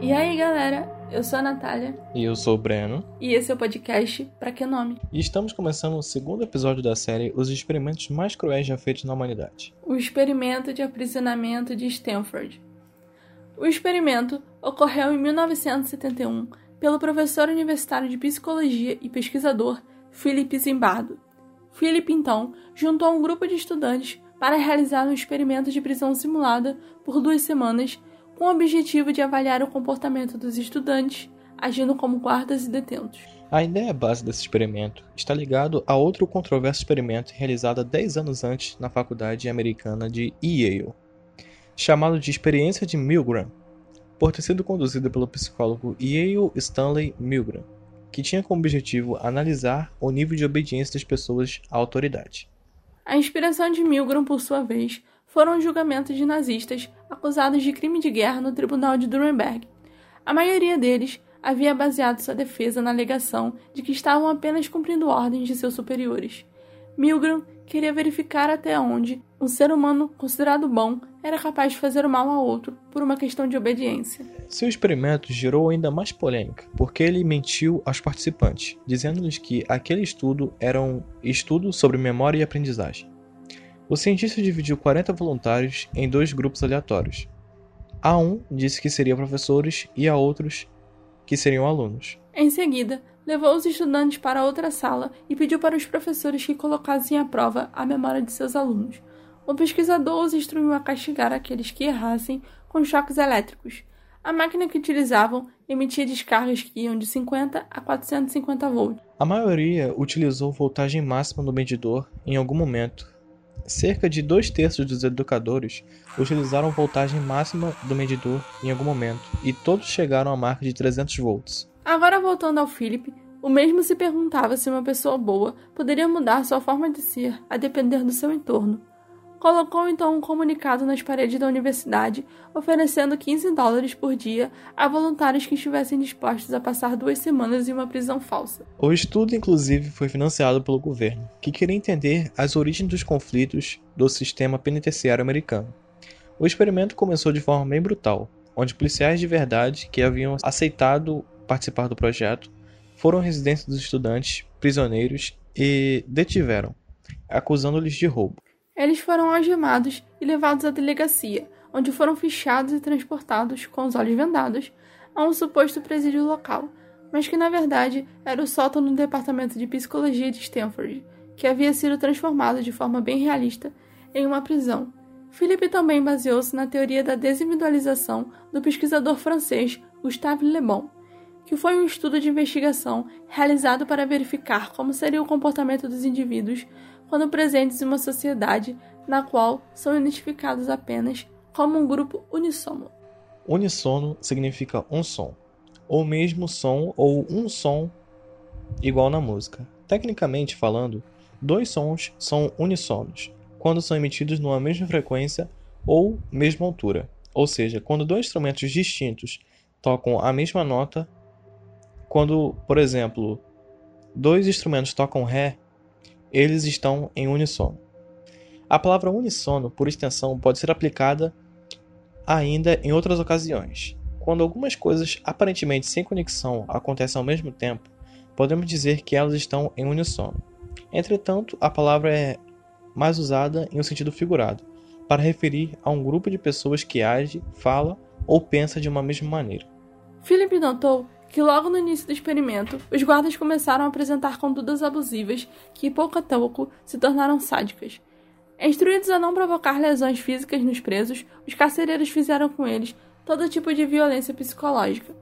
E aí, galera? Eu sou a Natália. E eu sou o Breno. E esse é o podcast Pra Que Nome? E estamos começando o segundo episódio da série Os Experimentos Mais Cruéis Já Feitos na Humanidade. O experimento de aprisionamento de Stanford. O experimento ocorreu em 1971 pelo professor universitário de psicologia e pesquisador Philip Zimbardo. Philip, então, juntou um grupo de estudantes para realizar um experimento de prisão simulada por duas semanas com o objetivo de avaliar o comportamento dos estudantes, agindo como guardas e detentos. A ideia base desse experimento está ligado a outro controverso experimento realizado 10 anos antes na faculdade americana de Yale, chamado de Experiência de Milgram, por ter sido conduzido pelo psicólogo Yale Stanley Milgram, que tinha como objetivo analisar o nível de obediência das pessoas à autoridade. A inspiração de Milgram, por sua vez, foram os julgamentos de nazistas acusados de crime de guerra no tribunal de Nuremberg. A maioria deles havia baseado sua defesa na alegação de que estavam apenas cumprindo ordens de seus superiores. Milgram queria verificar até onde um ser humano considerado bom era capaz de fazer o mal a outro por uma questão de obediência. Seu experimento gerou ainda mais polêmica, porque ele mentiu aos participantes, dizendo-lhes que aquele estudo era um estudo sobre memória e aprendizagem. O cientista dividiu 40 voluntários em dois grupos aleatórios. A um disse que seriam professores e a outros que seriam alunos. Em seguida, levou os estudantes para outra sala e pediu para os professores que colocassem à prova a memória de seus alunos. O pesquisador os instruiu a castigar aqueles que errassem com choques elétricos. A máquina que utilizavam emitia descargas que iam de 50 a 450 volts. A maioria utilizou voltagem máxima no medidor em algum momento, Cerca de dois terços dos educadores utilizaram voltagem máxima do medidor em algum momento, e todos chegaram à marca de 300 volts. Agora voltando ao Philip, o mesmo se perguntava se uma pessoa boa poderia mudar sua forma de ser a depender do seu entorno. Colocou então um comunicado nas paredes da universidade, oferecendo 15 dólares por dia a voluntários que estivessem dispostos a passar duas semanas em uma prisão falsa. O estudo, inclusive, foi financiado pelo governo, que queria entender as origens dos conflitos do sistema penitenciário americano. O experimento começou de forma bem brutal, onde policiais de verdade que haviam aceitado participar do projeto foram residentes dos estudantes, prisioneiros e detiveram, acusando-lhes de roubo. Eles foram algemados e levados à delegacia, onde foram fichados e transportados, com os olhos vendados, a um suposto presídio local, mas que na verdade era o sótão do departamento de psicologia de Stanford, que havia sido transformado de forma bem realista em uma prisão. Philippe também baseou-se na teoria da desindividualização do pesquisador francês Gustave Le Bon, que foi um estudo de investigação realizado para verificar como seria o comportamento dos indivíduos quando presentes em uma sociedade na qual são identificados apenas como um grupo unissono. Unissono significa um som, ou mesmo som ou um som igual na música. Tecnicamente falando, dois sons são unissonos quando são emitidos numa mesma frequência ou mesma altura. Ou seja, quando dois instrumentos distintos tocam a mesma nota, quando, por exemplo, dois instrumentos tocam Ré, eles estão em unissono. A palavra unissono, por extensão, pode ser aplicada ainda em outras ocasiões. Quando algumas coisas aparentemente sem conexão acontecem ao mesmo tempo, podemos dizer que elas estão em unissono. Entretanto, a palavra é mais usada em um sentido figurado, para referir a um grupo de pessoas que age, fala ou pensa de uma mesma maneira. Philip notou que logo no início do experimento, os guardas começaram a apresentar condutas abusivas que, pouco a pouco, se tornaram sádicas. Instruídos a não provocar lesões físicas nos presos, os carcereiros fizeram com eles todo tipo de violência psicológica.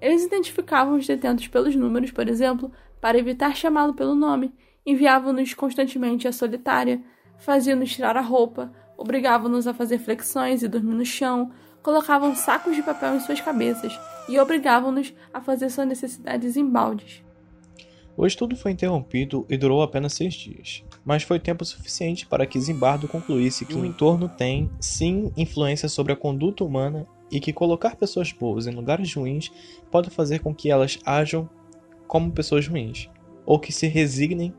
Eles identificavam os detentos pelos números, por exemplo, para evitar chamá-lo pelo nome, enviavam-nos constantemente à solitária, faziam-nos tirar a roupa, obrigavam-nos a fazer flexões e dormir no chão, colocavam sacos de papel em suas cabeças e obrigavam-nos a fazer suas necessidades em baldes. O estudo foi interrompido e durou apenas seis dias, mas foi tempo suficiente para que Zimbardo concluísse que o entorno tem, sim, influência sobre a conduta humana e que colocar pessoas boas em lugares ruins pode fazer com que elas ajam como pessoas ruins, ou que se resignem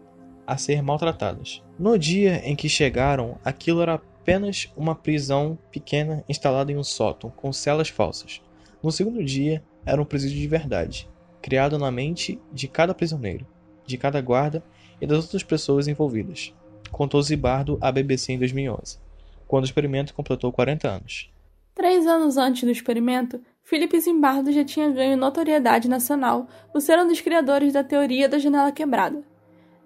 a ser maltratadas. No dia em que chegaram, aquilo era apenas uma prisão pequena instalada em um sótão, com celas falsas. No segundo dia, era um presídio de verdade, criado na mente de cada prisioneiro, de cada guarda e das outras pessoas envolvidas, contou Zibardo à BBC em 2011, quando o experimento completou 40 anos. Três anos antes do experimento, Philip Zimbardo já tinha ganho notoriedade nacional por ser um dos criadores da teoria da janela quebrada.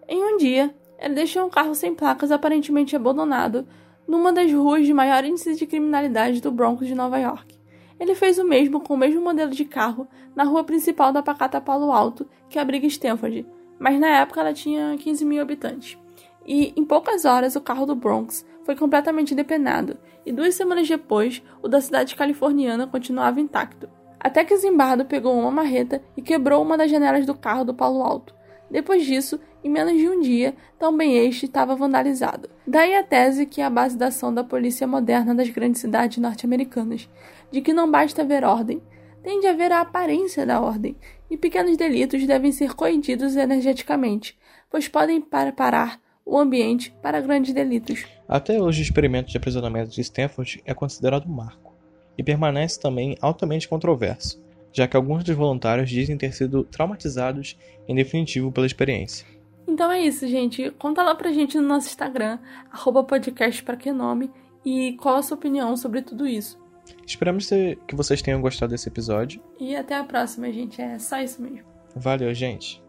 Em um dia, ele deixou um carro sem placas aparentemente abandonado numa das ruas de maior índice de criminalidade do Bronx de Nova York. Ele fez o mesmo com o mesmo modelo de carro na rua principal da Pacata Palo Alto, que abriga Stanford, mas na época ela tinha 15 mil habitantes. E em poucas horas o carro do Bronx foi completamente depenado, e duas semanas depois o da cidade californiana continuava intacto. Até que Zimbardo pegou uma marreta e quebrou uma das janelas do carro do Palo Alto. Depois disso, em menos de um dia, também este estava vandalizado. Daí a tese que é a base da ação da polícia moderna das grandes cidades norte-americanas, de que não basta haver ordem, tem de haver a aparência da ordem, e pequenos delitos devem ser coibidos energeticamente, pois podem preparar o ambiente para grandes delitos. Até hoje, o experimento de aprisionamento de Stanford é considerado um marco, e permanece também altamente controverso, já que alguns dos voluntários dizem ter sido traumatizados em definitivo pela experiência. Então é isso, gente. Conta lá pra gente no nosso Instagram, arroba podcast pra que nome, e qual a sua opinião sobre tudo isso. Esperamos que vocês tenham gostado desse episódio. E até a próxima, gente. É só isso mesmo. Valeu, gente.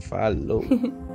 Falou.